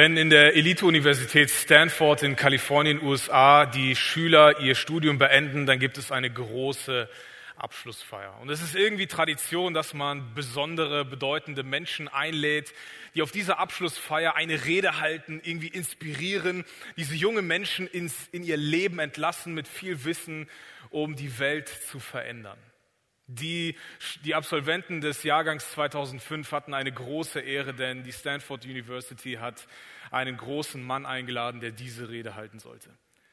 Wenn in der Elite-Universität Stanford in Kalifornien, USA, die Schüler ihr Studium beenden, dann gibt es eine große Abschlussfeier. Und es ist irgendwie Tradition, dass man besondere, bedeutende Menschen einlädt, die auf dieser Abschlussfeier eine Rede halten, irgendwie inspirieren, diese junge Menschen ins, in ihr Leben entlassen mit viel Wissen, um die Welt zu verändern. Die, die Absolventen des Jahrgangs 2005 hatten eine große Ehre, denn die Stanford University hat einen großen Mann eingeladen, der diese Rede halten sollte.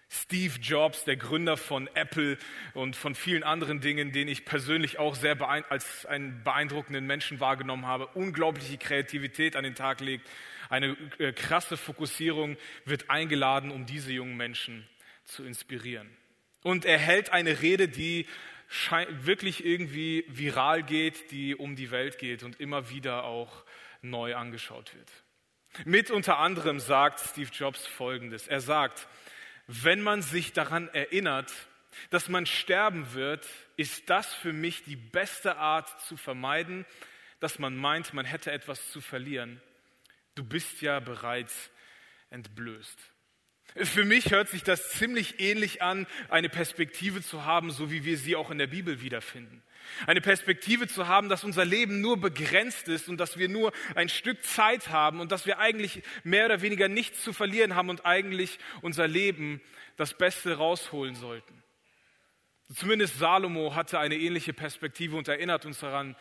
Steve Jobs, der Gründer von Apple und von vielen anderen Dingen, den ich persönlich auch sehr als einen beeindruckenden Menschen wahrgenommen habe, unglaubliche Kreativität an den Tag legt, eine äh, krasse Fokussierung, wird eingeladen, um diese jungen Menschen zu inspirieren. Und er hält eine Rede, die wirklich irgendwie viral geht, die um die Welt geht und immer wieder auch neu angeschaut wird. Mit unter anderem sagt Steve Jobs Folgendes. Er sagt, wenn man sich daran erinnert, dass man sterben wird, ist das für mich die beste Art zu vermeiden, dass man meint, man hätte etwas zu verlieren. Du bist ja bereits entblößt. Für mich hört sich das ziemlich ähnlich an, eine Perspektive zu haben, so wie wir sie auch in der Bibel wiederfinden. Eine Perspektive zu haben, dass unser Leben nur begrenzt ist und dass wir nur ein Stück Zeit haben und dass wir eigentlich mehr oder weniger nichts zu verlieren haben und eigentlich unser Leben das Beste rausholen sollten. Zumindest Salomo hatte eine ähnliche Perspektive und erinnert uns daran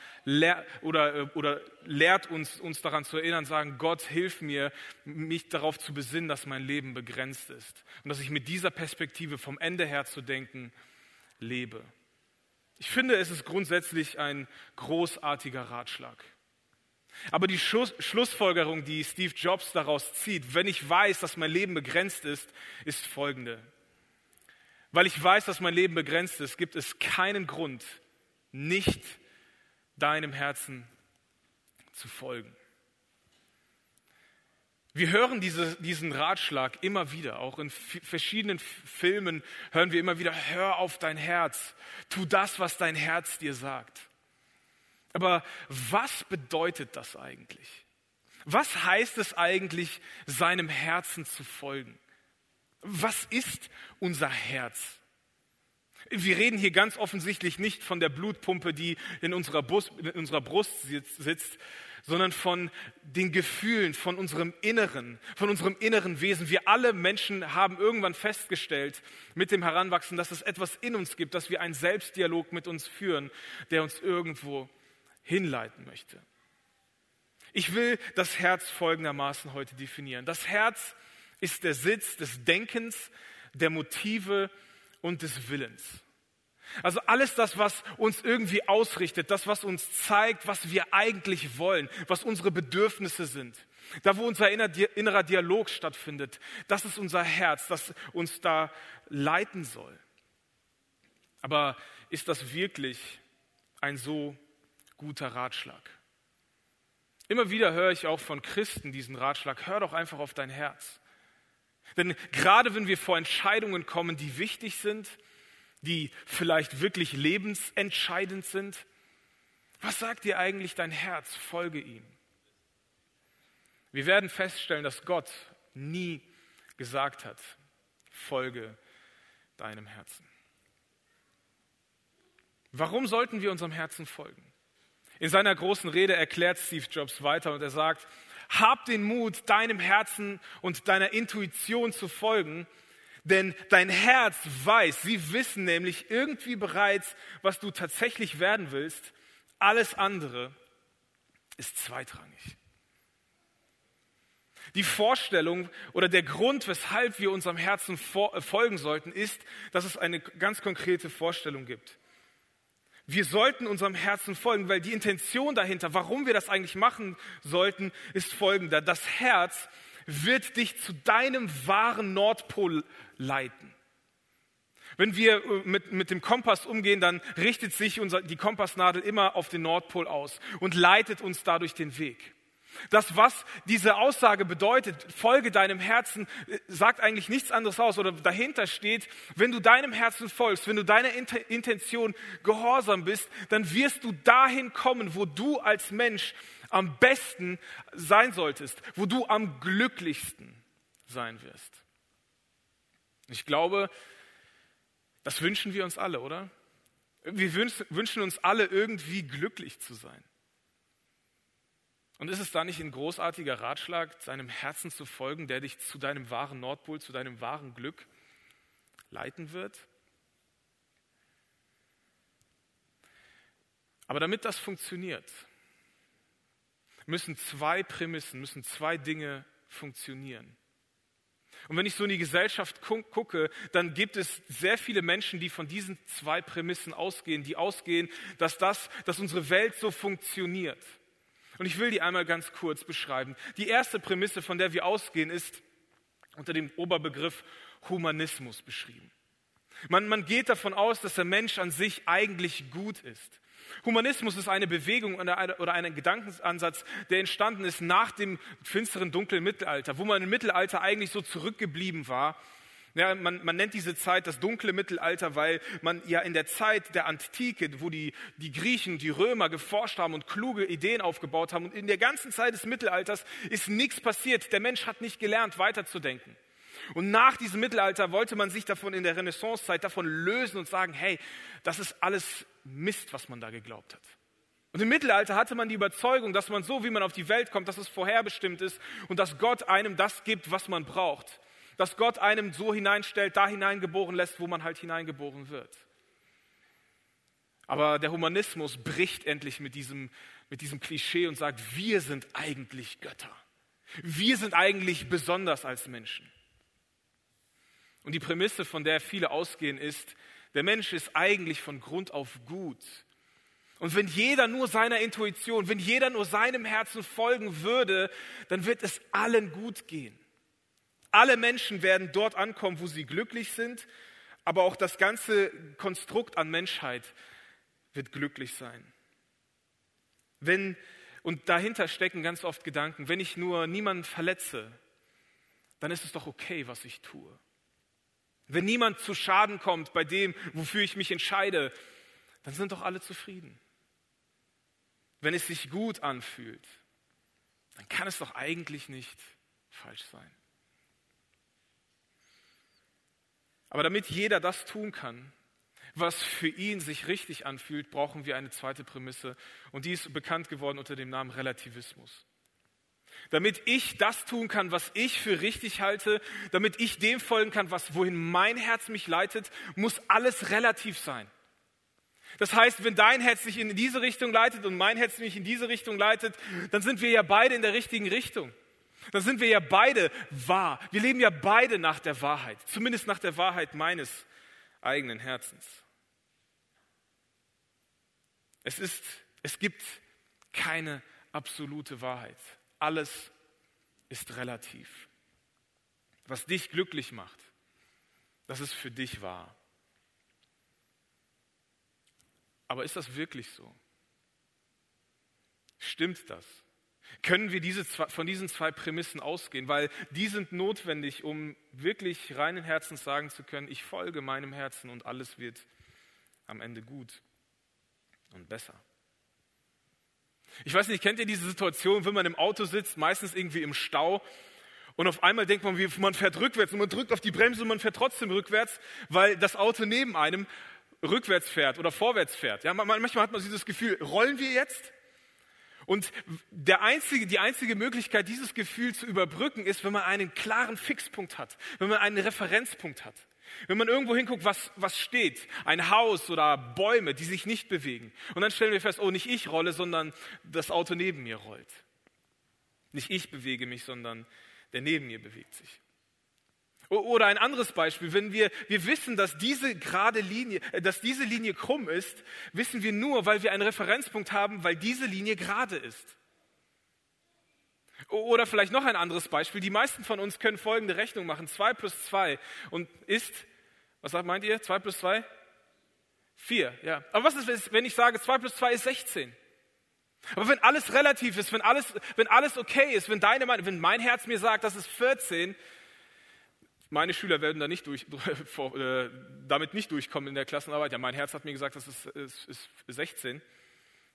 oder, äh, oder lehrt uns, uns daran zu erinnern, sagen, Gott, hilf mir, mich darauf zu besinnen, dass mein Leben begrenzt ist und dass ich mit dieser Perspektive vom Ende her zu denken lebe. Ich finde, es ist grundsätzlich ein großartiger Ratschlag. Aber die Schluss, Schlussfolgerung, die Steve Jobs daraus zieht, wenn ich weiß, dass mein Leben begrenzt ist, ist folgende. Weil ich weiß, dass mein Leben begrenzt ist, gibt es keinen Grund, nicht deinem Herzen zu folgen. Wir hören diese, diesen Ratschlag immer wieder, auch in verschiedenen Filmen hören wir immer wieder, hör auf dein Herz, tu das, was dein Herz dir sagt. Aber was bedeutet das eigentlich? Was heißt es eigentlich, seinem Herzen zu folgen? Was ist unser Herz? Wir reden hier ganz offensichtlich nicht von der Blutpumpe, die in unserer, Brust, in unserer Brust sitzt, sondern von den Gefühlen, von unserem Inneren, von unserem inneren Wesen. Wir alle Menschen haben irgendwann festgestellt mit dem Heranwachsen, dass es etwas in uns gibt, dass wir einen Selbstdialog mit uns führen, der uns irgendwo hinleiten möchte. Ich will das Herz folgendermaßen heute definieren. Das Herz ist der Sitz des Denkens, der Motive und des Willens. Also alles das, was uns irgendwie ausrichtet, das, was uns zeigt, was wir eigentlich wollen, was unsere Bedürfnisse sind. Da, wo unser innerer Dialog stattfindet, das ist unser Herz, das uns da leiten soll. Aber ist das wirklich ein so guter Ratschlag? Immer wieder höre ich auch von Christen diesen Ratschlag, hör doch einfach auf dein Herz. Denn gerade wenn wir vor Entscheidungen kommen, die wichtig sind, die vielleicht wirklich lebensentscheidend sind, was sagt dir eigentlich dein Herz? Folge ihm. Wir werden feststellen, dass Gott nie gesagt hat, folge deinem Herzen. Warum sollten wir unserem Herzen folgen? In seiner großen Rede erklärt Steve Jobs weiter und er sagt, hab den Mut, deinem Herzen und deiner Intuition zu folgen, denn dein Herz weiß, sie wissen nämlich irgendwie bereits, was du tatsächlich werden willst. Alles andere ist zweitrangig. Die Vorstellung oder der Grund, weshalb wir unserem Herzen folgen sollten, ist, dass es eine ganz konkrete Vorstellung gibt. Wir sollten unserem Herzen folgen, weil die Intention dahinter, warum wir das eigentlich machen sollten, ist folgender. Das Herz wird dich zu deinem wahren Nordpol leiten. Wenn wir äh, mit, mit dem Kompass umgehen, dann richtet sich unser, die Kompassnadel immer auf den Nordpol aus und leitet uns dadurch den Weg. Das, was diese Aussage bedeutet, folge deinem Herzen, sagt eigentlich nichts anderes aus oder dahinter steht, wenn du deinem Herzen folgst, wenn du deiner Intention gehorsam bist, dann wirst du dahin kommen, wo du als Mensch am besten sein solltest, wo du am glücklichsten sein wirst. Ich glaube, das wünschen wir uns alle, oder? Wir wünschen uns alle irgendwie glücklich zu sein. Und ist es da nicht ein großartiger Ratschlag, seinem Herzen zu folgen, der dich zu deinem wahren Nordpol, zu deinem wahren Glück leiten wird? Aber damit das funktioniert, müssen zwei Prämissen, müssen zwei Dinge funktionieren. Und wenn ich so in die Gesellschaft gucke, dann gibt es sehr viele Menschen, die von diesen zwei Prämissen ausgehen, die ausgehen, dass das, dass unsere Welt so funktioniert. Und ich will die einmal ganz kurz beschreiben. Die erste Prämisse, von der wir ausgehen, ist unter dem Oberbegriff Humanismus beschrieben. Man, man geht davon aus, dass der Mensch an sich eigentlich gut ist. Humanismus ist eine Bewegung oder ein Gedankenansatz, der entstanden ist nach dem finsteren, dunklen Mittelalter, wo man im Mittelalter eigentlich so zurückgeblieben war. Ja, man, man nennt diese Zeit das dunkle Mittelalter, weil man ja in der Zeit der Antike, wo die, die Griechen, die Römer geforscht haben und kluge Ideen aufgebaut haben, und in der ganzen Zeit des Mittelalters ist nichts passiert. Der Mensch hat nicht gelernt, weiterzudenken. Und nach diesem Mittelalter wollte man sich davon in der Renaissancezeit davon lösen und sagen, hey, das ist alles Mist, was man da geglaubt hat. Und im Mittelalter hatte man die Überzeugung, dass man so, wie man auf die Welt kommt, dass es vorherbestimmt ist und dass Gott einem das gibt, was man braucht. Dass Gott einem so hineinstellt, da hineingeboren lässt, wo man halt hineingeboren wird. Aber der Humanismus bricht endlich mit diesem, mit diesem Klischee und sagt, wir sind eigentlich Götter. Wir sind eigentlich besonders als Menschen. Und die Prämisse, von der viele ausgehen, ist, der Mensch ist eigentlich von Grund auf gut. Und wenn jeder nur seiner Intuition, wenn jeder nur seinem Herzen folgen würde, dann wird es allen gut gehen. Alle Menschen werden dort ankommen, wo sie glücklich sind, aber auch das ganze Konstrukt an Menschheit wird glücklich sein. Wenn, und dahinter stecken ganz oft Gedanken, wenn ich nur niemanden verletze, dann ist es doch okay, was ich tue. Wenn niemand zu Schaden kommt bei dem, wofür ich mich entscheide, dann sind doch alle zufrieden. Wenn es sich gut anfühlt, dann kann es doch eigentlich nicht falsch sein. Aber damit jeder das tun kann, was für ihn sich richtig anfühlt, brauchen wir eine zweite Prämisse. Und die ist bekannt geworden unter dem Namen Relativismus damit ich das tun kann, was ich für richtig halte, damit ich dem folgen kann, was, wohin mein Herz mich leitet, muss alles relativ sein. Das heißt, wenn dein Herz sich in diese Richtung leitet und mein Herz mich in diese Richtung leitet, dann sind wir ja beide in der richtigen Richtung. Dann sind wir ja beide wahr. Wir leben ja beide nach der Wahrheit, zumindest nach der Wahrheit meines eigenen Herzens. Es ist, es gibt keine absolute Wahrheit. Alles ist relativ. Was dich glücklich macht, das ist für dich wahr. Aber ist das wirklich so? Stimmt das? Können wir diese von diesen zwei Prämissen ausgehen? Weil die sind notwendig, um wirklich reinen Herzens sagen zu können, ich folge meinem Herzen und alles wird am Ende gut und besser. Ich weiß nicht, kennt ihr diese Situation, wenn man im Auto sitzt, meistens irgendwie im Stau, und auf einmal denkt man, man fährt rückwärts und man drückt auf die Bremse und man fährt trotzdem rückwärts, weil das Auto neben einem rückwärts fährt oder vorwärts fährt. Ja, manchmal hat man dieses Gefühl, rollen wir jetzt? Und der einzige, die einzige Möglichkeit, dieses Gefühl zu überbrücken, ist, wenn man einen klaren Fixpunkt hat, wenn man einen Referenzpunkt hat. Wenn man irgendwo hinguckt, was, was steht, ein Haus oder Bäume, die sich nicht bewegen. Und dann stellen wir fest, oh, nicht ich rolle, sondern das Auto neben mir rollt. Nicht ich bewege mich, sondern der neben mir bewegt sich. Oder ein anderes Beispiel, wenn wir, wir wissen, dass diese gerade Linie, äh, dass diese Linie krumm ist, wissen wir nur, weil wir einen Referenzpunkt haben, weil diese Linie gerade ist. Oder vielleicht noch ein anderes Beispiel. Die meisten von uns können folgende Rechnung machen. 2 plus 2 und ist, was meint ihr? 2 plus 2? 4, ja. Aber was ist, wenn ich sage, 2 plus 2 ist 16? Aber wenn alles relativ ist, wenn alles, wenn alles okay ist, wenn, deine, wenn mein Herz mir sagt, das ist 14, meine Schüler werden da nicht durch, äh, damit nicht durchkommen in der Klassenarbeit. Ja, mein Herz hat mir gesagt, das ist, ist, ist 16.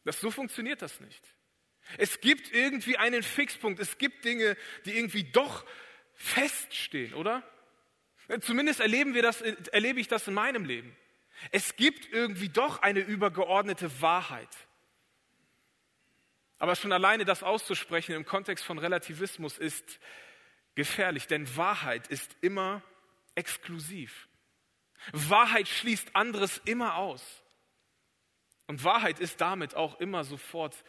Das, so funktioniert das nicht. Es gibt irgendwie einen Fixpunkt. Es gibt Dinge, die irgendwie doch feststehen, oder? Zumindest erleben wir das, erlebe ich das in meinem Leben. Es gibt irgendwie doch eine übergeordnete Wahrheit. Aber schon alleine das auszusprechen im Kontext von Relativismus ist gefährlich, denn Wahrheit ist immer exklusiv. Wahrheit schließt anderes immer aus. Und Wahrheit ist damit auch immer sofort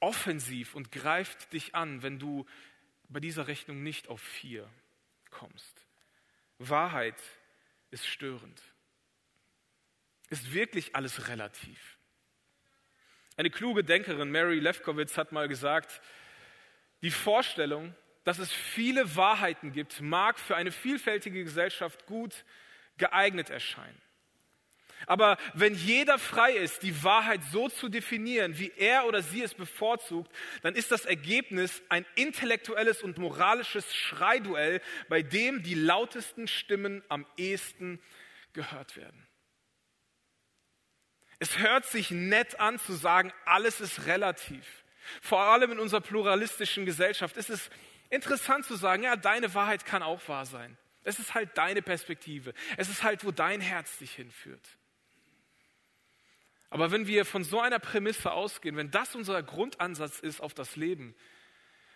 offensiv und greift dich an, wenn du bei dieser Rechnung nicht auf vier kommst. Wahrheit ist störend. Ist wirklich alles relativ. Eine kluge Denkerin, Mary Lefkowitz, hat mal gesagt, die Vorstellung, dass es viele Wahrheiten gibt, mag für eine vielfältige Gesellschaft gut geeignet erscheinen. Aber wenn jeder frei ist, die Wahrheit so zu definieren, wie er oder sie es bevorzugt, dann ist das Ergebnis ein intellektuelles und moralisches Schreiduell, bei dem die lautesten Stimmen am ehesten gehört werden. Es hört sich nett an zu sagen, alles ist relativ. Vor allem in unserer pluralistischen Gesellschaft ist es interessant zu sagen, ja, deine Wahrheit kann auch wahr sein. Es ist halt deine Perspektive. Es ist halt, wo dein Herz dich hinführt. Aber wenn wir von so einer Prämisse ausgehen, wenn das unser Grundansatz ist auf das Leben,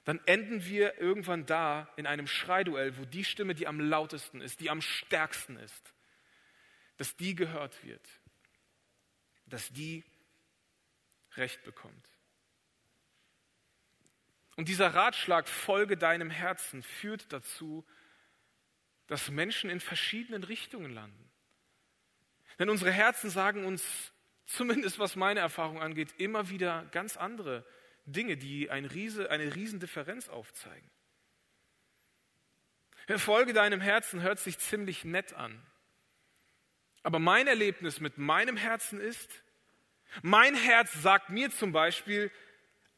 dann enden wir irgendwann da in einem Schreiduell, wo die Stimme, die am lautesten ist, die am stärksten ist, dass die gehört wird, dass die Recht bekommt. Und dieser Ratschlag, folge deinem Herzen, führt dazu, dass Menschen in verschiedenen Richtungen landen. Denn unsere Herzen sagen uns, zumindest was meine Erfahrung angeht, immer wieder ganz andere Dinge, die eine, Riese, eine Riesendifferenz aufzeigen. Folge deinem Herzen hört sich ziemlich nett an. Aber mein Erlebnis mit meinem Herzen ist, mein Herz sagt mir zum Beispiel,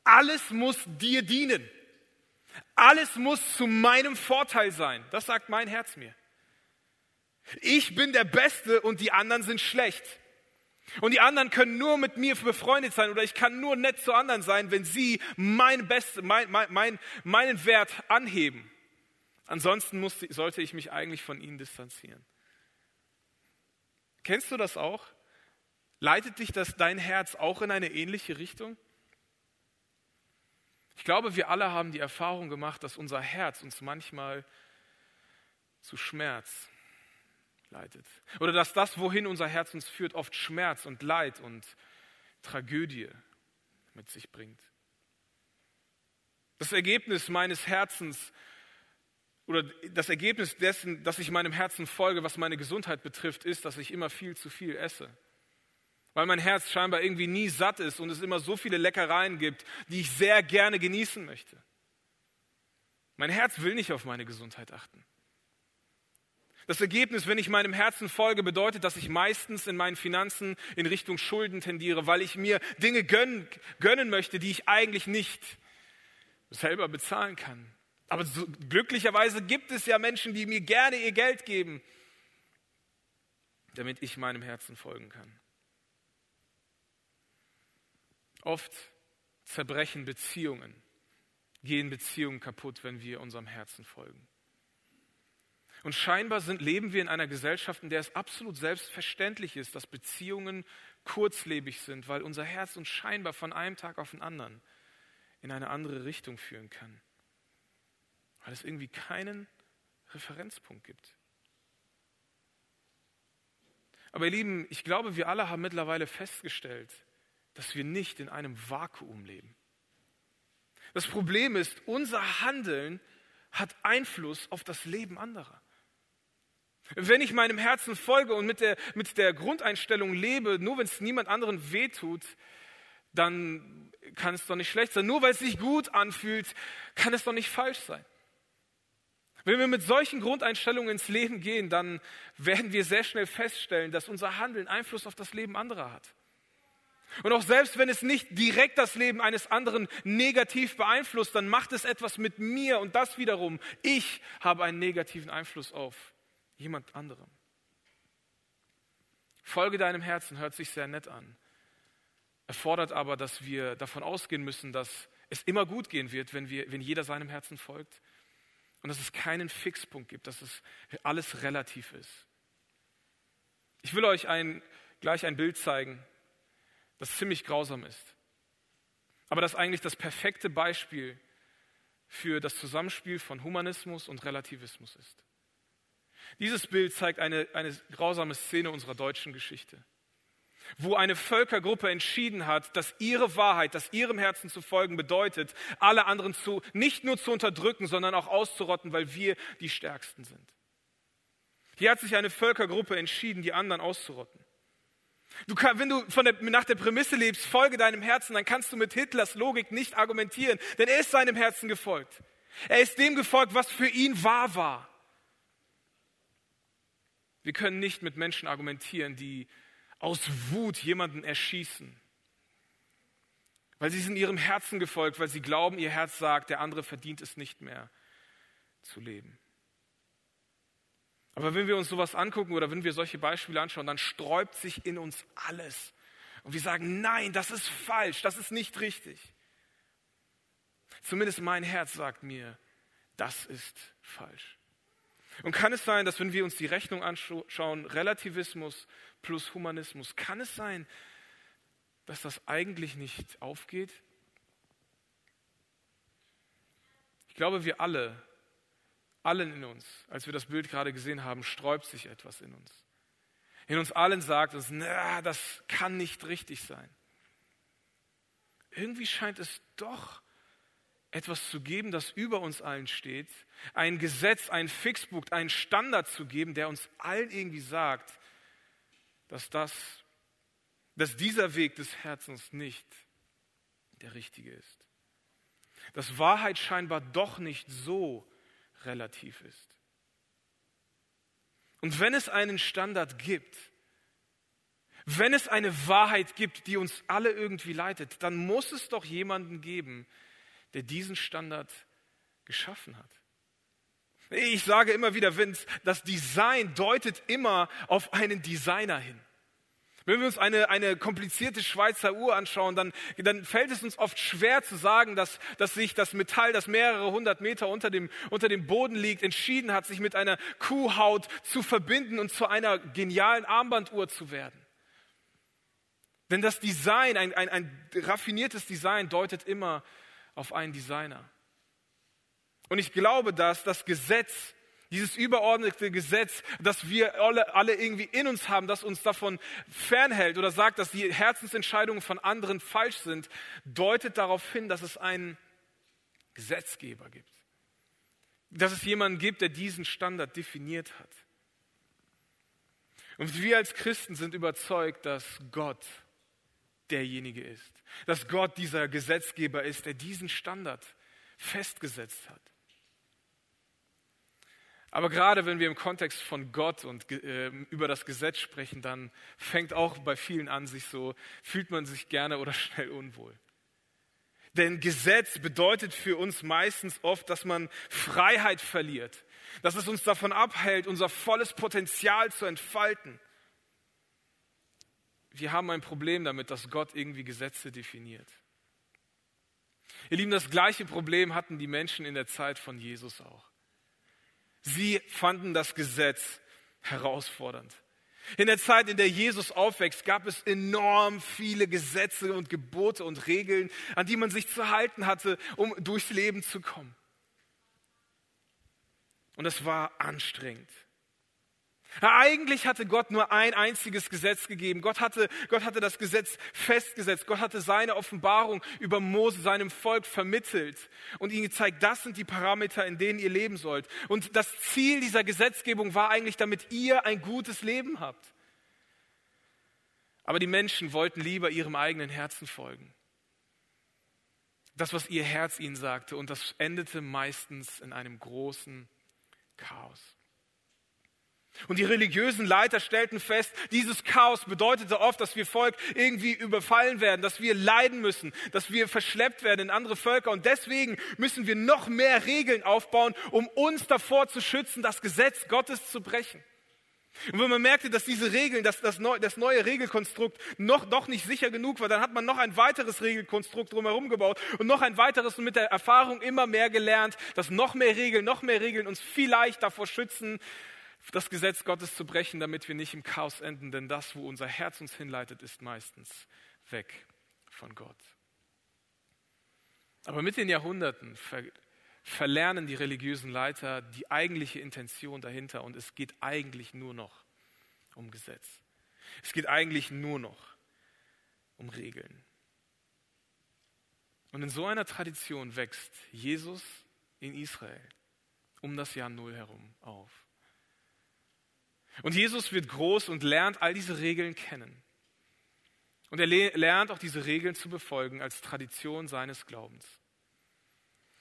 alles muss dir dienen. Alles muss zu meinem Vorteil sein. Das sagt mein Herz mir. Ich bin der Beste und die anderen sind schlecht. Und die anderen können nur mit mir befreundet sein oder ich kann nur nett zu anderen sein, wenn sie mein Beste, mein, mein, meinen Wert anheben. Ansonsten muss, sollte ich mich eigentlich von ihnen distanzieren. Kennst du das auch? Leitet dich das dein Herz auch in eine ähnliche Richtung? Ich glaube, wir alle haben die Erfahrung gemacht, dass unser Herz uns manchmal zu Schmerz leitet. Oder dass das, wohin unser Herz uns führt, oft Schmerz und Leid und Tragödie mit sich bringt. Das Ergebnis meines Herzens oder das Ergebnis dessen, dass ich meinem Herzen folge, was meine Gesundheit betrifft, ist, dass ich immer viel zu viel esse weil mein Herz scheinbar irgendwie nie satt ist und es immer so viele Leckereien gibt, die ich sehr gerne genießen möchte. Mein Herz will nicht auf meine Gesundheit achten. Das Ergebnis, wenn ich meinem Herzen folge, bedeutet, dass ich meistens in meinen Finanzen in Richtung Schulden tendiere, weil ich mir Dinge gönnen, gönnen möchte, die ich eigentlich nicht selber bezahlen kann. Aber so, glücklicherweise gibt es ja Menschen, die mir gerne ihr Geld geben, damit ich meinem Herzen folgen kann. Oft zerbrechen Beziehungen, gehen Beziehungen kaputt, wenn wir unserem Herzen folgen. Und scheinbar sind, leben wir in einer Gesellschaft, in der es absolut selbstverständlich ist, dass Beziehungen kurzlebig sind, weil unser Herz uns scheinbar von einem Tag auf den anderen in eine andere Richtung führen kann. Weil es irgendwie keinen Referenzpunkt gibt. Aber ihr Lieben, ich glaube, wir alle haben mittlerweile festgestellt, dass wir nicht in einem Vakuum leben. Das Problem ist, unser Handeln hat Einfluss auf das Leben anderer. Wenn ich meinem Herzen folge und mit der, mit der Grundeinstellung lebe, nur wenn es niemand anderen wehtut, dann kann es doch nicht schlecht sein. Nur weil es sich gut anfühlt, kann es doch nicht falsch sein. Wenn wir mit solchen Grundeinstellungen ins Leben gehen, dann werden wir sehr schnell feststellen, dass unser Handeln Einfluss auf das Leben anderer hat. Und auch selbst wenn es nicht direkt das Leben eines anderen negativ beeinflusst, dann macht es etwas mit mir und das wiederum, ich habe einen negativen Einfluss auf jemand anderem. Folge deinem Herzen hört sich sehr nett an, erfordert aber, dass wir davon ausgehen müssen, dass es immer gut gehen wird, wenn, wir, wenn jeder seinem Herzen folgt. Und dass es keinen Fixpunkt gibt, dass es alles relativ ist. Ich will euch ein, gleich ein Bild zeigen, das ziemlich grausam ist. Aber das eigentlich das perfekte Beispiel für das Zusammenspiel von Humanismus und Relativismus ist. Dieses Bild zeigt eine, eine grausame Szene unserer deutschen Geschichte, wo eine Völkergruppe entschieden hat, dass ihre Wahrheit, dass ihrem Herzen zu folgen bedeutet, alle anderen zu, nicht nur zu unterdrücken, sondern auch auszurotten, weil wir die Stärksten sind. Hier hat sich eine Völkergruppe entschieden, die anderen auszurotten. Du kann, wenn du der, nach der Prämisse lebst, folge deinem Herzen, dann kannst du mit Hitlers Logik nicht argumentieren, denn er ist seinem Herzen gefolgt. Er ist dem gefolgt, was für ihn wahr war. Wir können nicht mit Menschen argumentieren, die aus Wut jemanden erschießen, weil sie sind ihrem Herzen gefolgt, weil sie glauben, ihr Herz sagt, der andere verdient es nicht mehr zu leben. Aber wenn wir uns sowas angucken oder wenn wir solche Beispiele anschauen, dann sträubt sich in uns alles. Und wir sagen, nein, das ist falsch, das ist nicht richtig. Zumindest mein Herz sagt mir, das ist falsch. Und kann es sein, dass wenn wir uns die Rechnung anschauen, Relativismus plus Humanismus, kann es sein, dass das eigentlich nicht aufgeht? Ich glaube, wir alle allen in uns, als wir das Bild gerade gesehen haben, sträubt sich etwas in uns. In uns allen sagt uns, na, das kann nicht richtig sein. Irgendwie scheint es doch etwas zu geben, das über uns allen steht, ein Gesetz, ein Fixpunkt, einen Standard zu geben, der uns allen irgendwie sagt, dass das, dass dieser Weg des Herzens nicht der richtige ist. Dass Wahrheit scheinbar doch nicht so relativ ist. Und wenn es einen Standard gibt, wenn es eine Wahrheit gibt, die uns alle irgendwie leitet, dann muss es doch jemanden geben, der diesen Standard geschaffen hat. Ich sage immer wieder, Vince, das Design deutet immer auf einen Designer hin. Wenn wir uns eine, eine komplizierte Schweizer Uhr anschauen, dann, dann fällt es uns oft schwer zu sagen, dass, dass sich das Metall, das mehrere hundert Meter unter dem, unter dem Boden liegt, entschieden hat, sich mit einer Kuhhaut zu verbinden und zu einer genialen Armbanduhr zu werden. Denn das Design, ein, ein, ein raffiniertes Design, deutet immer auf einen Designer. Und ich glaube, dass das Gesetz dieses überordnete Gesetz, das wir alle, alle irgendwie in uns haben, das uns davon fernhält oder sagt, dass die Herzensentscheidungen von anderen falsch sind, deutet darauf hin, dass es einen Gesetzgeber gibt. Dass es jemanden gibt, der diesen Standard definiert hat. Und wir als Christen sind überzeugt, dass Gott derjenige ist. Dass Gott dieser Gesetzgeber ist, der diesen Standard festgesetzt hat. Aber gerade wenn wir im Kontext von Gott und äh, über das Gesetz sprechen, dann fängt auch bei vielen an, sich so, fühlt man sich gerne oder schnell unwohl. Denn Gesetz bedeutet für uns meistens oft, dass man Freiheit verliert, dass es uns davon abhält, unser volles Potenzial zu entfalten. Wir haben ein Problem damit, dass Gott irgendwie Gesetze definiert. Ihr Lieben, das gleiche Problem hatten die Menschen in der Zeit von Jesus auch. Sie fanden das Gesetz herausfordernd. In der Zeit, in der Jesus aufwächst, gab es enorm viele Gesetze und Gebote und Regeln, an die man sich zu halten hatte, um durchs Leben zu kommen. Und es war anstrengend. Eigentlich hatte Gott nur ein einziges Gesetz gegeben. Gott hatte, Gott hatte das Gesetz festgesetzt. Gott hatte seine Offenbarung über Mose, seinem Volk vermittelt und ihnen gezeigt, das sind die Parameter, in denen ihr leben sollt. Und das Ziel dieser Gesetzgebung war eigentlich, damit ihr ein gutes Leben habt. Aber die Menschen wollten lieber ihrem eigenen Herzen folgen. Das, was ihr Herz ihnen sagte. Und das endete meistens in einem großen Chaos. Und die religiösen Leiter stellten fest, dieses Chaos bedeutete oft, dass wir Volk irgendwie überfallen werden, dass wir leiden müssen, dass wir verschleppt werden in andere Völker. Und deswegen müssen wir noch mehr Regeln aufbauen, um uns davor zu schützen, das Gesetz Gottes zu brechen. Und wenn man merkte, dass diese Regeln, dass das, neue, das neue Regelkonstrukt noch, noch nicht sicher genug war, dann hat man noch ein weiteres Regelkonstrukt drumherum gebaut und noch ein weiteres und mit der Erfahrung immer mehr gelernt, dass noch mehr Regeln, noch mehr Regeln uns vielleicht davor schützen, das Gesetz Gottes zu brechen, damit wir nicht im Chaos enden. Denn das, wo unser Herz uns hinleitet, ist meistens weg von Gott. Aber mit den Jahrhunderten ver verlernen die religiösen Leiter die eigentliche Intention dahinter und es geht eigentlich nur noch um Gesetz. Es geht eigentlich nur noch um Regeln. Und in so einer Tradition wächst Jesus in Israel um das Jahr Null herum auf. Und Jesus wird groß und lernt all diese Regeln kennen. Und er lernt auch diese Regeln zu befolgen als Tradition seines Glaubens.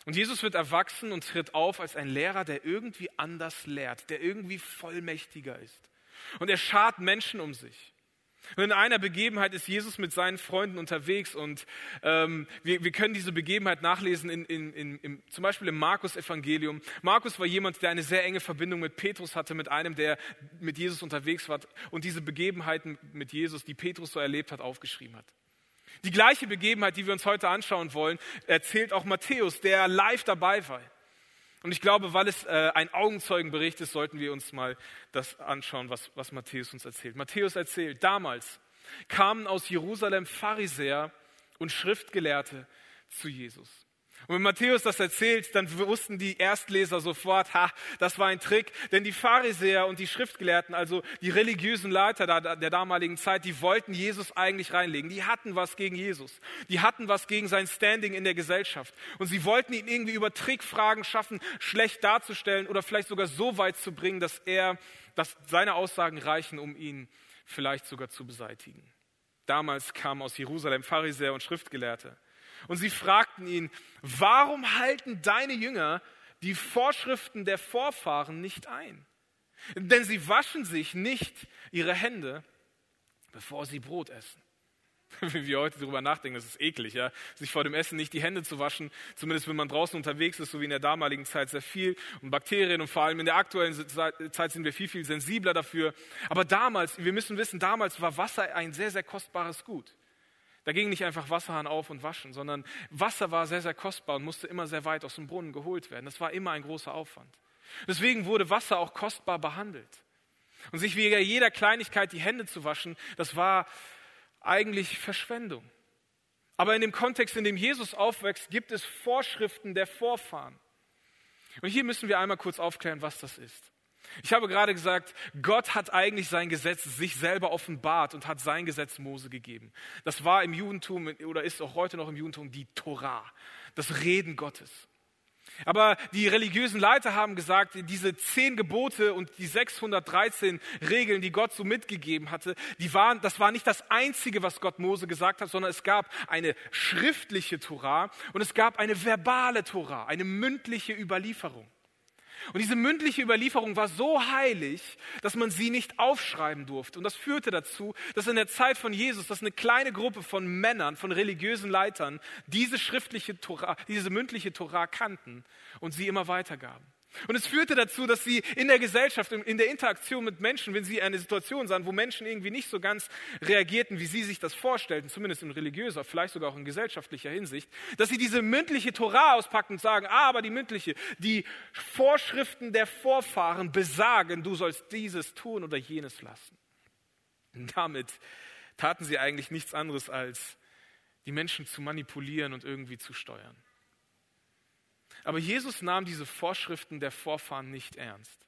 Und Jesus wird erwachsen und tritt auf als ein Lehrer, der irgendwie anders lehrt, der irgendwie vollmächtiger ist. Und er schart Menschen um sich. Und in einer Begebenheit ist Jesus mit seinen Freunden unterwegs und ähm, wir, wir können diese Begebenheit nachlesen, in, in, in, in, zum Beispiel im Markus-Evangelium. Markus war jemand, der eine sehr enge Verbindung mit Petrus hatte, mit einem, der mit Jesus unterwegs war und diese Begebenheiten mit Jesus, die Petrus so erlebt hat, aufgeschrieben hat. Die gleiche Begebenheit, die wir uns heute anschauen wollen, erzählt auch Matthäus, der live dabei war. Und ich glaube, weil es äh, ein Augenzeugenbericht ist, sollten wir uns mal das anschauen, was, was Matthäus uns erzählt. Matthäus erzählt, damals kamen aus Jerusalem Pharisäer und Schriftgelehrte zu Jesus. Und wenn Matthäus das erzählt, dann wussten die Erstleser sofort, ha, das war ein Trick, denn die Pharisäer und die Schriftgelehrten, also die religiösen Leiter der damaligen Zeit, die wollten Jesus eigentlich reinlegen. Die hatten was gegen Jesus. Die hatten was gegen sein Standing in der Gesellschaft. Und sie wollten ihn irgendwie über Trickfragen schaffen, schlecht darzustellen oder vielleicht sogar so weit zu bringen, dass er, dass seine Aussagen reichen, um ihn vielleicht sogar zu beseitigen. Damals kamen aus Jerusalem Pharisäer und Schriftgelehrte. Und sie fragten ihn, warum halten deine Jünger die Vorschriften der Vorfahren nicht ein? Denn sie waschen sich nicht ihre Hände, bevor sie Brot essen. Wie wir heute darüber nachdenken, das ist eklig, ja, sich vor dem Essen nicht die Hände zu waschen, zumindest wenn man draußen unterwegs ist, so wie in der damaligen Zeit sehr viel und Bakterien und vor allem in der aktuellen Zeit sind wir viel, viel sensibler dafür. Aber damals, wir müssen wissen, damals war Wasser ein sehr, sehr kostbares Gut. Da ging nicht einfach Wasserhahn auf und waschen, sondern Wasser war sehr, sehr kostbar und musste immer sehr weit aus dem Brunnen geholt werden. Das war immer ein großer Aufwand. Deswegen wurde Wasser auch kostbar behandelt. Und sich wegen jeder Kleinigkeit die Hände zu waschen, das war eigentlich Verschwendung. Aber in dem Kontext, in dem Jesus aufwächst, gibt es Vorschriften der Vorfahren. Und hier müssen wir einmal kurz aufklären, was das ist. Ich habe gerade gesagt, Gott hat eigentlich sein Gesetz sich selber offenbart und hat sein Gesetz Mose gegeben. Das war im Judentum oder ist auch heute noch im Judentum die Torah, das Reden Gottes. Aber die religiösen Leiter haben gesagt, diese zehn Gebote und die 613 Regeln, die Gott so mitgegeben hatte, die waren, das war nicht das einzige, was Gott Mose gesagt hat, sondern es gab eine schriftliche Torah und es gab eine verbale Torah, eine mündliche Überlieferung. Und diese mündliche Überlieferung war so heilig, dass man sie nicht aufschreiben durfte. Und das führte dazu, dass in der Zeit von Jesus, dass eine kleine Gruppe von Männern, von religiösen Leitern, diese schriftliche Torah, diese mündliche Torah kannten und sie immer weitergaben. Und es führte dazu, dass sie in der Gesellschaft, in der Interaktion mit Menschen, wenn sie eine Situation sahen, wo Menschen irgendwie nicht so ganz reagierten, wie sie sich das vorstellten, zumindest in religiöser, vielleicht sogar auch in gesellschaftlicher Hinsicht, dass sie diese mündliche Torah auspacken und sagen, ah, aber die mündliche, die Vorschriften der Vorfahren besagen, du sollst dieses tun oder jenes lassen. Und damit taten sie eigentlich nichts anderes als die Menschen zu manipulieren und irgendwie zu steuern. Aber Jesus nahm diese Vorschriften der Vorfahren nicht ernst.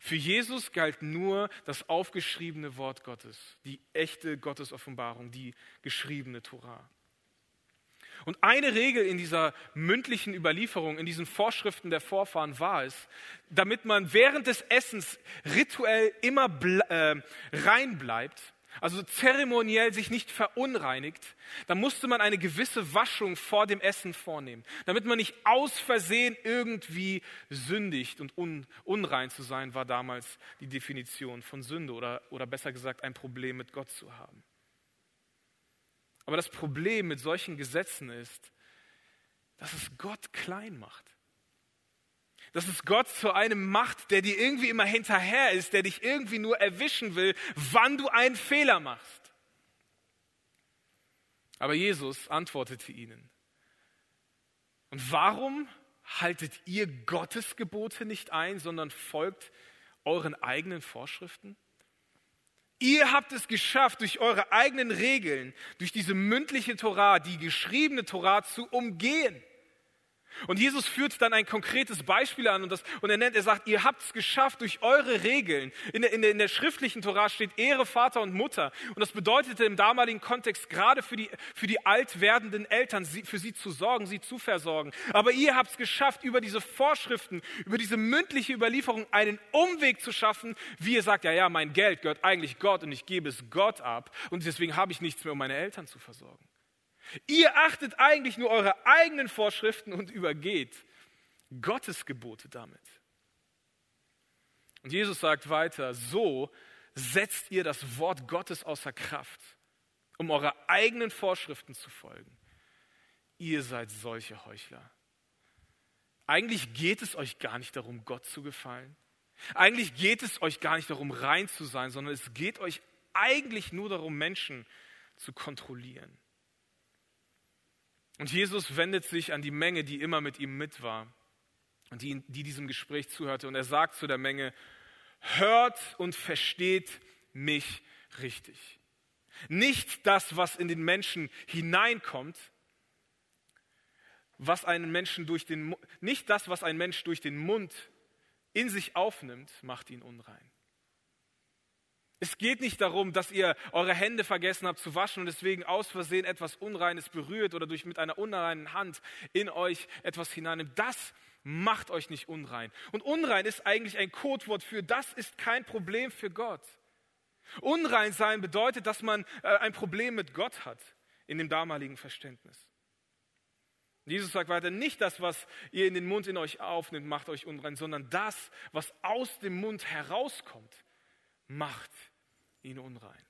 Für Jesus galt nur das aufgeschriebene Wort Gottes, die echte Gottesoffenbarung, die geschriebene Torah. Und eine Regel in dieser mündlichen Überlieferung, in diesen Vorschriften der Vorfahren war es, damit man während des Essens rituell immer äh, rein bleibt, also zeremoniell sich nicht verunreinigt, dann musste man eine gewisse Waschung vor dem Essen vornehmen, damit man nicht aus Versehen irgendwie sündigt und un, unrein zu sein, war damals die Definition von Sünde oder, oder besser gesagt ein Problem mit Gott zu haben. Aber das Problem mit solchen Gesetzen ist, dass es Gott klein macht. Dass es Gott zu einem macht, der dir irgendwie immer hinterher ist, der dich irgendwie nur erwischen will, wann du einen Fehler machst. Aber Jesus antwortete ihnen. Und warum haltet ihr Gottes Gebote nicht ein, sondern folgt euren eigenen Vorschriften? Ihr habt es geschafft, durch eure eigenen Regeln, durch diese mündliche Torah, die geschriebene Torah zu umgehen. Und Jesus führt dann ein konkretes Beispiel an und, das, und er nennt, er sagt, ihr habt es geschafft durch eure Regeln. In der, in, der, in der schriftlichen Torah steht Ehre Vater und Mutter. Und das bedeutete im damaligen Kontext gerade für die, für die alt werdenden Eltern, sie, für sie zu sorgen, sie zu versorgen. Aber ihr habt es geschafft, über diese Vorschriften, über diese mündliche Überlieferung einen Umweg zu schaffen, wie ihr sagt, ja, ja, mein Geld gehört eigentlich Gott und ich gebe es Gott ab und deswegen habe ich nichts mehr, um meine Eltern zu versorgen. Ihr achtet eigentlich nur eure eigenen Vorschriften und übergeht Gottes Gebote damit. Und Jesus sagt weiter, so setzt ihr das Wort Gottes außer Kraft, um eure eigenen Vorschriften zu folgen. Ihr seid solche Heuchler. Eigentlich geht es euch gar nicht darum, Gott zu gefallen. Eigentlich geht es euch gar nicht darum, rein zu sein, sondern es geht euch eigentlich nur darum, Menschen zu kontrollieren. Und Jesus wendet sich an die Menge, die immer mit ihm mit war und die, die diesem Gespräch zuhörte. Und er sagt zu der Menge, hört und versteht mich richtig. Nicht das, was in den Menschen hineinkommt, was einen Menschen durch den, nicht das, was ein Mensch durch den Mund in sich aufnimmt, macht ihn unrein. Es geht nicht darum, dass ihr eure Hände vergessen habt zu waschen und deswegen aus Versehen etwas Unreines berührt oder durch mit einer unreinen Hand in euch etwas hineinnimmt. Das macht euch nicht unrein. Und unrein ist eigentlich ein Codewort für das ist kein Problem für Gott. Unrein sein bedeutet, dass man äh, ein Problem mit Gott hat in dem damaligen Verständnis. Jesus sagt weiter, nicht das, was ihr in den Mund in euch aufnimmt, macht euch unrein, sondern das, was aus dem Mund herauskommt, macht ihn unrein.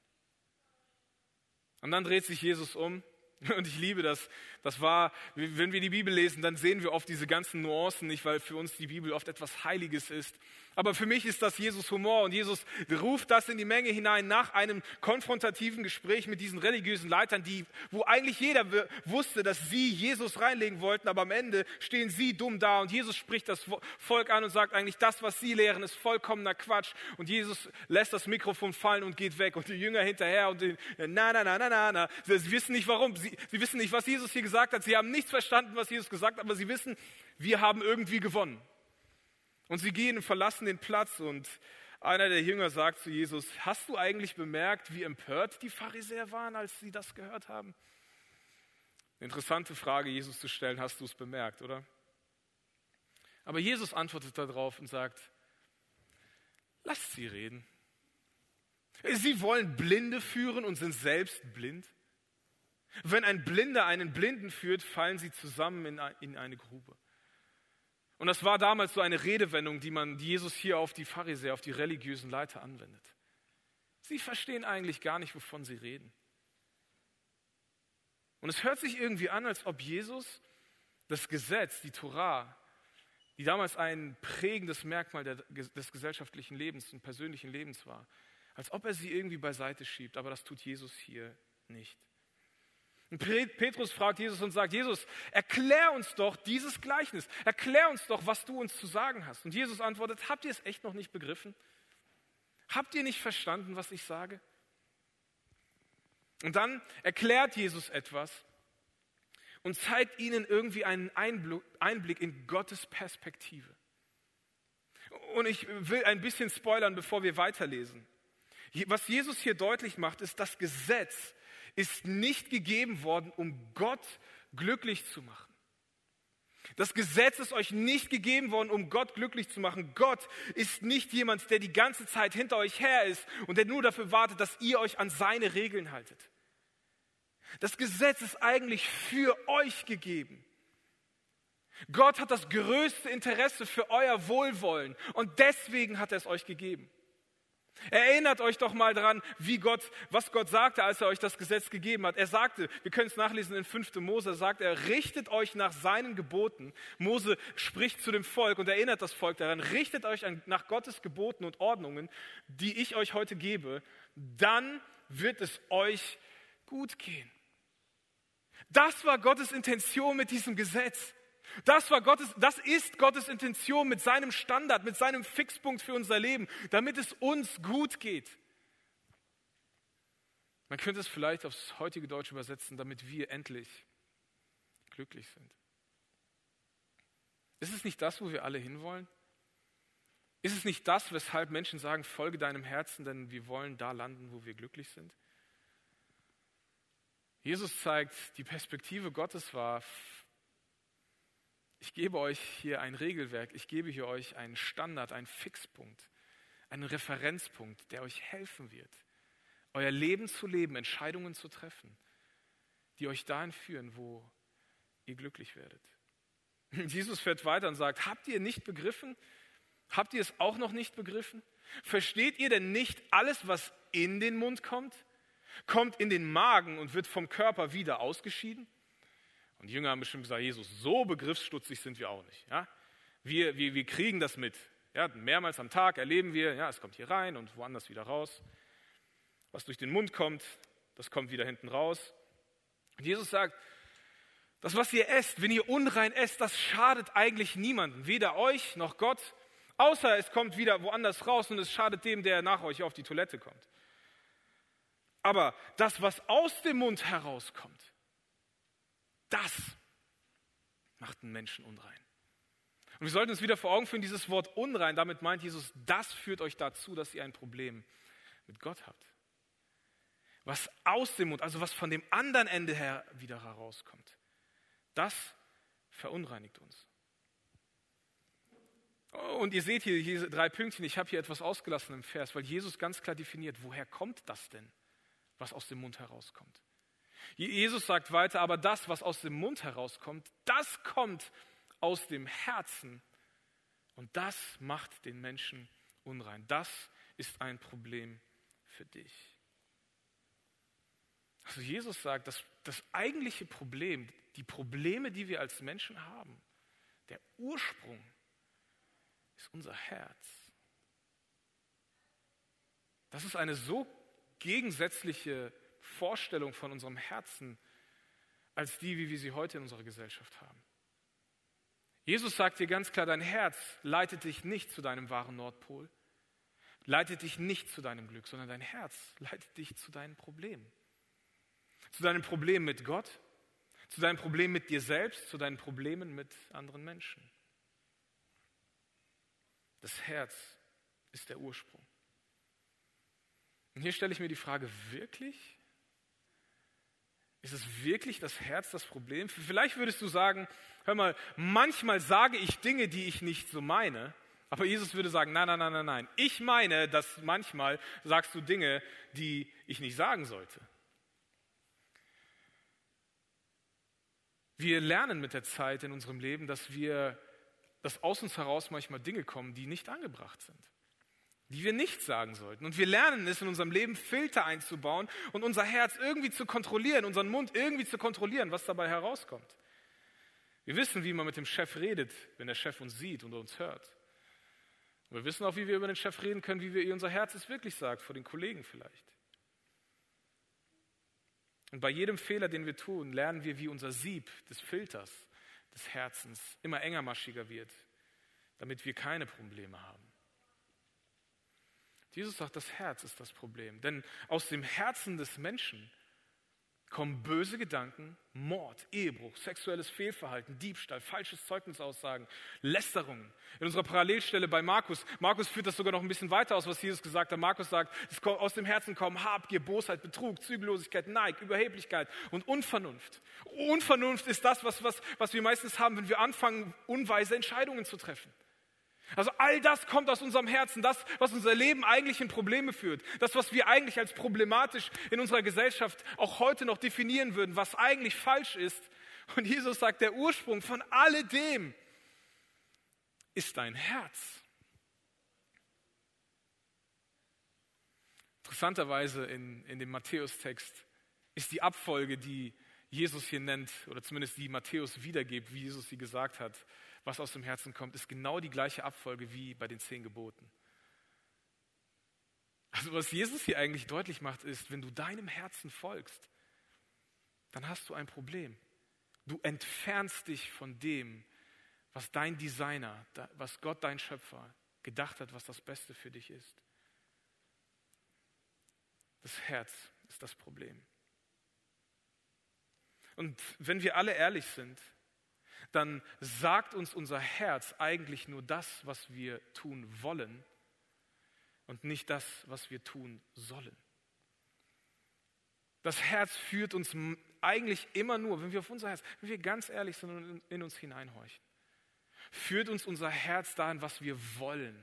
Und dann dreht sich Jesus um und ich liebe das. Das war, wenn wir die Bibel lesen, dann sehen wir oft diese ganzen Nuancen nicht, weil für uns die Bibel oft etwas Heiliges ist. Aber für mich ist das Jesus Humor und Jesus ruft das in die Menge hinein nach einem konfrontativen Gespräch mit diesen religiösen Leitern, die, wo eigentlich jeder wusste, dass sie Jesus reinlegen wollten, aber am Ende stehen sie dumm da und Jesus spricht das Volk an und sagt eigentlich, das, was sie lehren, ist vollkommener Quatsch und Jesus lässt das Mikrofon fallen und geht weg und die Jünger hinterher und die, na, na, na, na, na, na. Sie wissen nicht warum, sie, sie wissen nicht, was Jesus hier gesagt hat, sie haben nichts verstanden, was Jesus gesagt hat, aber sie wissen, wir haben irgendwie gewonnen. Und sie gehen und verlassen den Platz und einer der Jünger sagt zu Jesus, hast du eigentlich bemerkt, wie empört die Pharisäer waren, als sie das gehört haben? Interessante Frage, Jesus zu stellen, hast du es bemerkt, oder? Aber Jesus antwortet darauf und sagt, lasst sie reden. Sie wollen Blinde führen und sind selbst blind. Wenn ein Blinder einen Blinden führt, fallen sie zusammen in eine Grube. Und das war damals so eine Redewendung, die man die Jesus hier auf die Pharisäer, auf die religiösen Leiter anwendet. Sie verstehen eigentlich gar nicht, wovon sie reden. Und es hört sich irgendwie an, als ob Jesus das Gesetz, die Torah, die damals ein prägendes Merkmal der, des gesellschaftlichen Lebens und persönlichen Lebens war, als ob er sie irgendwie beiseite schiebt. Aber das tut Jesus hier nicht. Und Petrus fragt Jesus und sagt, Jesus, erklär uns doch dieses Gleichnis. Erklär uns doch, was du uns zu sagen hast. Und Jesus antwortet, habt ihr es echt noch nicht begriffen? Habt ihr nicht verstanden, was ich sage? Und dann erklärt Jesus etwas und zeigt ihnen irgendwie einen Einblick in Gottes Perspektive. Und ich will ein bisschen spoilern, bevor wir weiterlesen. Was Jesus hier deutlich macht, ist, das Gesetz ist nicht gegeben worden, um Gott glücklich zu machen. Das Gesetz ist euch nicht gegeben worden, um Gott glücklich zu machen. Gott ist nicht jemand, der die ganze Zeit hinter euch her ist und der nur dafür wartet, dass ihr euch an seine Regeln haltet. Das Gesetz ist eigentlich für euch gegeben. Gott hat das größte Interesse für euer Wohlwollen und deswegen hat er es euch gegeben. Erinnert euch doch mal dran, wie Gott, was Gott sagte, als er euch das Gesetz gegeben hat. Er sagte, wir können es nachlesen in 5. Mose, sagt er, richtet euch nach seinen Geboten. Mose spricht zu dem Volk und erinnert das Volk daran, richtet euch nach Gottes Geboten und Ordnungen, die ich euch heute gebe, dann wird es euch gut gehen. Das war Gottes Intention mit diesem Gesetz. Das, war Gottes, das ist Gottes Intention mit seinem Standard, mit seinem Fixpunkt für unser Leben, damit es uns gut geht. Man könnte es vielleicht aufs heutige Deutsch übersetzen, damit wir endlich glücklich sind. Ist es nicht das, wo wir alle hinwollen? Ist es nicht das, weshalb Menschen sagen, folge deinem Herzen, denn wir wollen da landen, wo wir glücklich sind? Jesus zeigt, die Perspektive Gottes war, ich gebe euch hier ein Regelwerk, ich gebe hier euch einen Standard, einen Fixpunkt, einen Referenzpunkt, der euch helfen wird, euer Leben zu leben, Entscheidungen zu treffen, die euch dahin führen, wo ihr glücklich werdet. Jesus fährt weiter und sagt, habt ihr nicht begriffen? Habt ihr es auch noch nicht begriffen? Versteht ihr denn nicht alles, was in den Mund kommt? Kommt in den Magen und wird vom Körper wieder ausgeschieden? Und die Jünger haben bestimmt gesagt, Jesus, so begriffsstutzig sind wir auch nicht. Ja? Wir, wir, wir kriegen das mit. Ja, mehrmals am Tag erleben wir, ja, es kommt hier rein und woanders wieder raus. Was durch den Mund kommt, das kommt wieder hinten raus. Und Jesus sagt, das, was ihr esst, wenn ihr unrein esst, das schadet eigentlich niemandem, weder euch noch Gott, außer es kommt wieder woanders raus und es schadet dem, der nach euch auf die Toilette kommt. Aber das, was aus dem Mund herauskommt, das macht einen Menschen unrein. Und wir sollten uns wieder vor Augen führen, dieses Wort unrein, damit meint Jesus, das führt euch dazu, dass ihr ein Problem mit Gott habt. Was aus dem Mund, also was von dem anderen Ende her wieder herauskommt, das verunreinigt uns. Und ihr seht hier diese drei Pünktchen, ich habe hier etwas ausgelassen im Vers, weil Jesus ganz klar definiert, woher kommt das denn, was aus dem Mund herauskommt. Jesus sagt weiter, aber das, was aus dem Mund herauskommt, das kommt aus dem Herzen und das macht den Menschen unrein. Das ist ein Problem für dich. Also Jesus sagt, dass das eigentliche Problem, die Probleme, die wir als Menschen haben, der Ursprung ist unser Herz. Das ist eine so gegensätzliche Vorstellung von unserem Herzen als die, wie wir sie heute in unserer Gesellschaft haben. Jesus sagt dir ganz klar, dein Herz leitet dich nicht zu deinem wahren Nordpol, leitet dich nicht zu deinem Glück, sondern dein Herz leitet dich zu deinen Problemen. Zu deinen Problemen mit Gott, zu deinen Problemen mit dir selbst, zu deinen Problemen mit anderen Menschen. Das Herz ist der Ursprung. Und hier stelle ich mir die Frage, wirklich? Ist es wirklich das Herz das Problem? Vielleicht würdest du sagen, hör mal, manchmal sage ich Dinge, die ich nicht so meine. Aber Jesus würde sagen, nein, nein, nein, nein, nein. Ich meine, dass manchmal sagst du Dinge, die ich nicht sagen sollte. Wir lernen mit der Zeit in unserem Leben, dass wir, dass aus uns heraus manchmal Dinge kommen, die nicht angebracht sind die wir nicht sagen sollten. Und wir lernen es in unserem Leben, Filter einzubauen und unser Herz irgendwie zu kontrollieren, unseren Mund irgendwie zu kontrollieren, was dabei herauskommt. Wir wissen, wie man mit dem Chef redet, wenn der Chef uns sieht und uns hört. Und wir wissen auch, wie wir über den Chef reden können, wie wir unser Herz es wirklich sagt, vor den Kollegen vielleicht. Und bei jedem Fehler, den wir tun, lernen wir, wie unser Sieb des Filters des Herzens immer engermaschiger wird, damit wir keine Probleme haben. Jesus sagt, das Herz ist das Problem. Denn aus dem Herzen des Menschen kommen böse Gedanken, Mord, Ehebruch, sexuelles Fehlverhalten, Diebstahl, falsches Zeugnisaussagen, Lästerungen. In unserer Parallelstelle bei Markus, Markus führt das sogar noch ein bisschen weiter aus, was Jesus gesagt hat. Markus sagt, aus dem Herzen kommen Habgier, Bosheit, Betrug, Zügellosigkeit, Neig, Überheblichkeit und Unvernunft. Unvernunft ist das, was, was, was wir meistens haben, wenn wir anfangen, unweise Entscheidungen zu treffen. Also all das kommt aus unserem Herzen, das, was unser Leben eigentlich in Probleme führt, das, was wir eigentlich als problematisch in unserer Gesellschaft auch heute noch definieren würden, was eigentlich falsch ist. Und Jesus sagt, der Ursprung von alledem ist dein Herz. Interessanterweise in, in dem Matthäus-Text ist die Abfolge, die Jesus hier nennt, oder zumindest die Matthäus wiedergibt, wie Jesus sie gesagt hat, was aus dem Herzen kommt, ist genau die gleiche Abfolge wie bei den zehn Geboten. Also was Jesus hier eigentlich deutlich macht, ist, wenn du deinem Herzen folgst, dann hast du ein Problem. Du entfernst dich von dem, was dein Designer, was Gott, dein Schöpfer, gedacht hat, was das Beste für dich ist. Das Herz ist das Problem. Und wenn wir alle ehrlich sind, dann sagt uns unser Herz eigentlich nur das, was wir tun wollen und nicht das, was wir tun sollen. Das Herz führt uns eigentlich immer nur, wenn wir auf unser Herz, wenn wir ganz ehrlich sind und in uns hineinhorchen, führt uns unser Herz dahin, was wir wollen,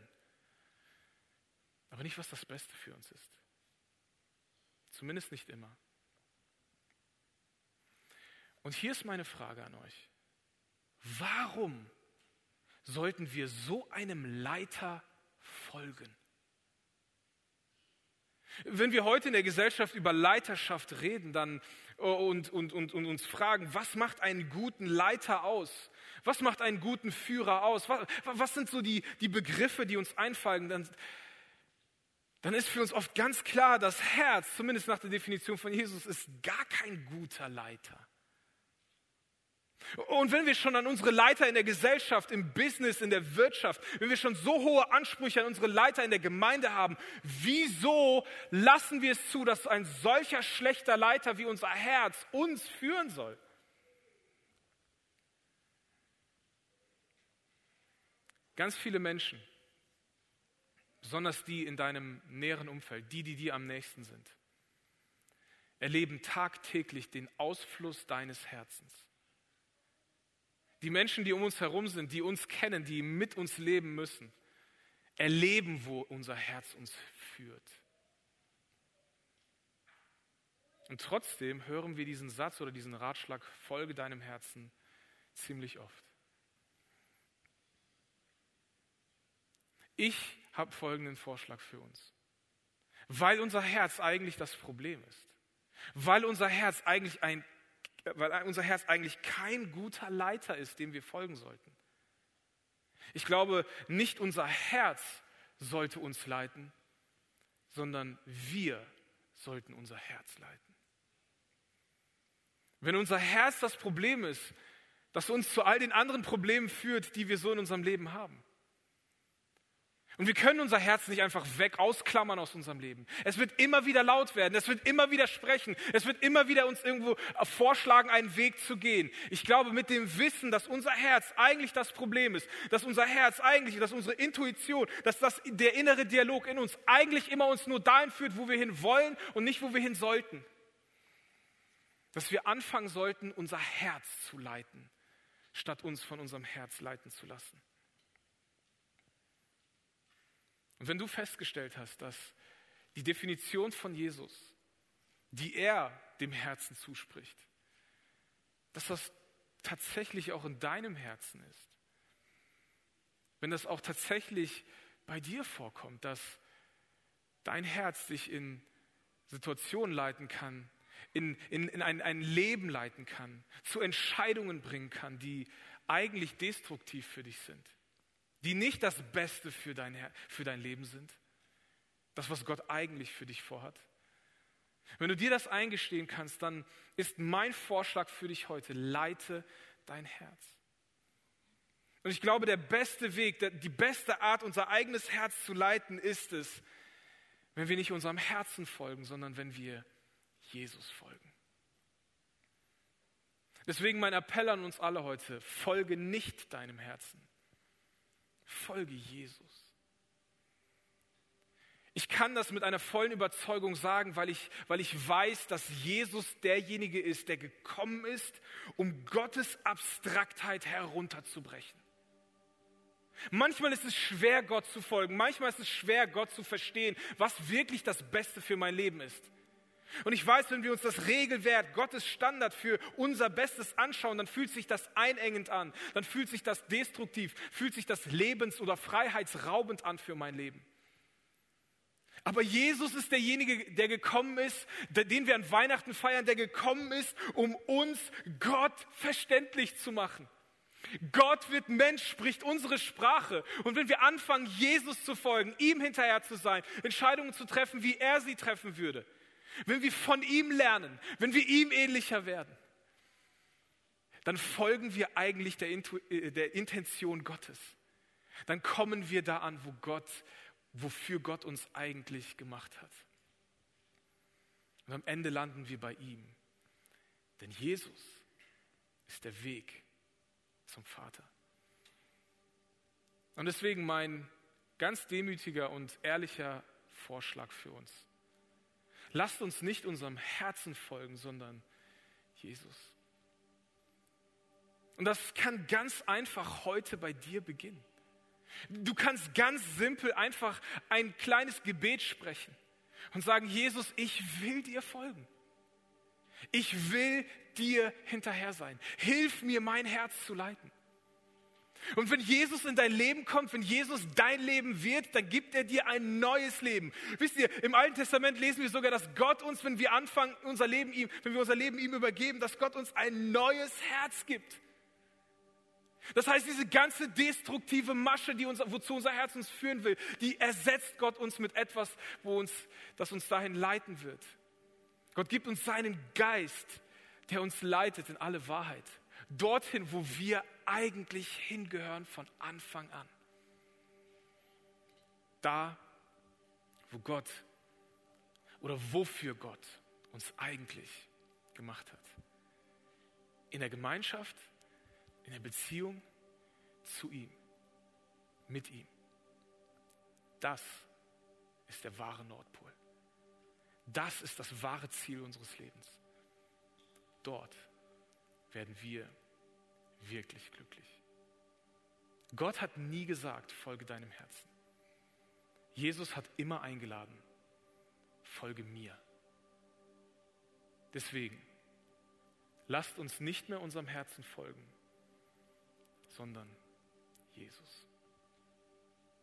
aber nicht, was das Beste für uns ist. Zumindest nicht immer. Und hier ist meine Frage an euch. Warum sollten wir so einem Leiter folgen? Wenn wir heute in der Gesellschaft über Leiterschaft reden dann, und, und, und, und uns fragen, was macht einen guten Leiter aus? Was macht einen guten Führer aus? Was, was sind so die, die Begriffe, die uns einfallen? Dann, dann ist für uns oft ganz klar, das Herz, zumindest nach der Definition von Jesus, ist gar kein guter Leiter. Und wenn wir schon an unsere Leiter in der Gesellschaft, im Business, in der Wirtschaft, wenn wir schon so hohe Ansprüche an unsere Leiter in der Gemeinde haben, wieso lassen wir es zu, dass ein solcher schlechter Leiter wie unser Herz uns führen soll? Ganz viele Menschen, besonders die in deinem näheren Umfeld, die, die dir am nächsten sind, erleben tagtäglich den Ausfluss deines Herzens. Die Menschen, die um uns herum sind, die uns kennen, die mit uns leben müssen, erleben, wo unser Herz uns führt. Und trotzdem hören wir diesen Satz oder diesen Ratschlag, folge deinem Herzen, ziemlich oft. Ich habe folgenden Vorschlag für uns. Weil unser Herz eigentlich das Problem ist. Weil unser Herz eigentlich ein weil unser Herz eigentlich kein guter Leiter ist, dem wir folgen sollten. Ich glaube, nicht unser Herz sollte uns leiten, sondern wir sollten unser Herz leiten. Wenn unser Herz das Problem ist, das uns zu all den anderen Problemen führt, die wir so in unserem Leben haben, und wir können unser Herz nicht einfach weg ausklammern aus unserem Leben. Es wird immer wieder laut werden, es wird immer wieder sprechen, es wird immer wieder uns irgendwo vorschlagen, einen Weg zu gehen. Ich glaube, mit dem Wissen, dass unser Herz eigentlich das Problem ist, dass unser Herz eigentlich, dass unsere Intuition, dass das, der innere Dialog in uns eigentlich immer uns nur dahin führt, wo wir hin wollen und nicht, wo wir hin sollten. Dass wir anfangen sollten, unser Herz zu leiten, statt uns von unserem Herz leiten zu lassen. Und wenn du festgestellt hast, dass die Definition von Jesus, die er dem Herzen zuspricht, dass das tatsächlich auch in deinem Herzen ist, wenn das auch tatsächlich bei dir vorkommt, dass dein Herz dich in Situationen leiten kann, in, in, in ein, ein Leben leiten kann, zu Entscheidungen bringen kann, die eigentlich destruktiv für dich sind, die nicht das Beste für dein, für dein Leben sind. Das, was Gott eigentlich für dich vorhat. Wenn du dir das eingestehen kannst, dann ist mein Vorschlag für dich heute, leite dein Herz. Und ich glaube, der beste Weg, die beste Art, unser eigenes Herz zu leiten, ist es, wenn wir nicht unserem Herzen folgen, sondern wenn wir Jesus folgen. Deswegen mein Appell an uns alle heute, folge nicht deinem Herzen, Folge Jesus. Ich kann das mit einer vollen Überzeugung sagen, weil ich, weil ich weiß, dass Jesus derjenige ist, der gekommen ist, um Gottes Abstraktheit herunterzubrechen. Manchmal ist es schwer, Gott zu folgen. Manchmal ist es schwer, Gott zu verstehen, was wirklich das Beste für mein Leben ist. Und ich weiß, wenn wir uns das Regelwert, Gottes Standard für unser Bestes anschauen, dann fühlt sich das einengend an, dann fühlt sich das destruktiv, fühlt sich das lebens- oder freiheitsraubend an für mein Leben. Aber Jesus ist derjenige, der gekommen ist, den wir an Weihnachten feiern, der gekommen ist, um uns Gott verständlich zu machen. Gott wird Mensch, spricht unsere Sprache. Und wenn wir anfangen, Jesus zu folgen, ihm hinterher zu sein, Entscheidungen zu treffen, wie er sie treffen würde, wenn wir von ihm lernen, wenn wir ihm ähnlicher werden, dann folgen wir eigentlich der, Intu äh, der Intention Gottes. Dann kommen wir da an, wo Gott, wofür Gott uns eigentlich gemacht hat. Und am Ende landen wir bei ihm. Denn Jesus ist der Weg zum Vater. Und deswegen mein ganz demütiger und ehrlicher Vorschlag für uns. Lasst uns nicht unserem Herzen folgen, sondern Jesus. Und das kann ganz einfach heute bei dir beginnen. Du kannst ganz simpel einfach ein kleines Gebet sprechen und sagen, Jesus, ich will dir folgen. Ich will dir hinterher sein. Hilf mir, mein Herz zu leiten. Und wenn Jesus in dein Leben kommt, wenn Jesus dein Leben wird, dann gibt er dir ein neues Leben. Wisst ihr, im Alten Testament lesen wir sogar, dass Gott uns, wenn wir anfangen, unser Leben ihm, wenn wir unser Leben ihm übergeben, dass Gott uns ein neues Herz gibt. Das heißt, diese ganze destruktive Masche, die uns, wozu unser Herz uns führen will, die ersetzt Gott uns mit etwas, wo uns, das uns dahin leiten wird. Gott gibt uns seinen Geist, der uns leitet in alle Wahrheit. Dorthin, wo wir eigentlich hingehören von Anfang an. Da, wo Gott oder wofür Gott uns eigentlich gemacht hat. In der Gemeinschaft, in der Beziehung zu ihm, mit ihm. Das ist der wahre Nordpol. Das ist das wahre Ziel unseres Lebens. Dort werden wir wirklich glücklich. Gott hat nie gesagt, folge deinem Herzen. Jesus hat immer eingeladen, folge mir. Deswegen, lasst uns nicht mehr unserem Herzen folgen, sondern Jesus.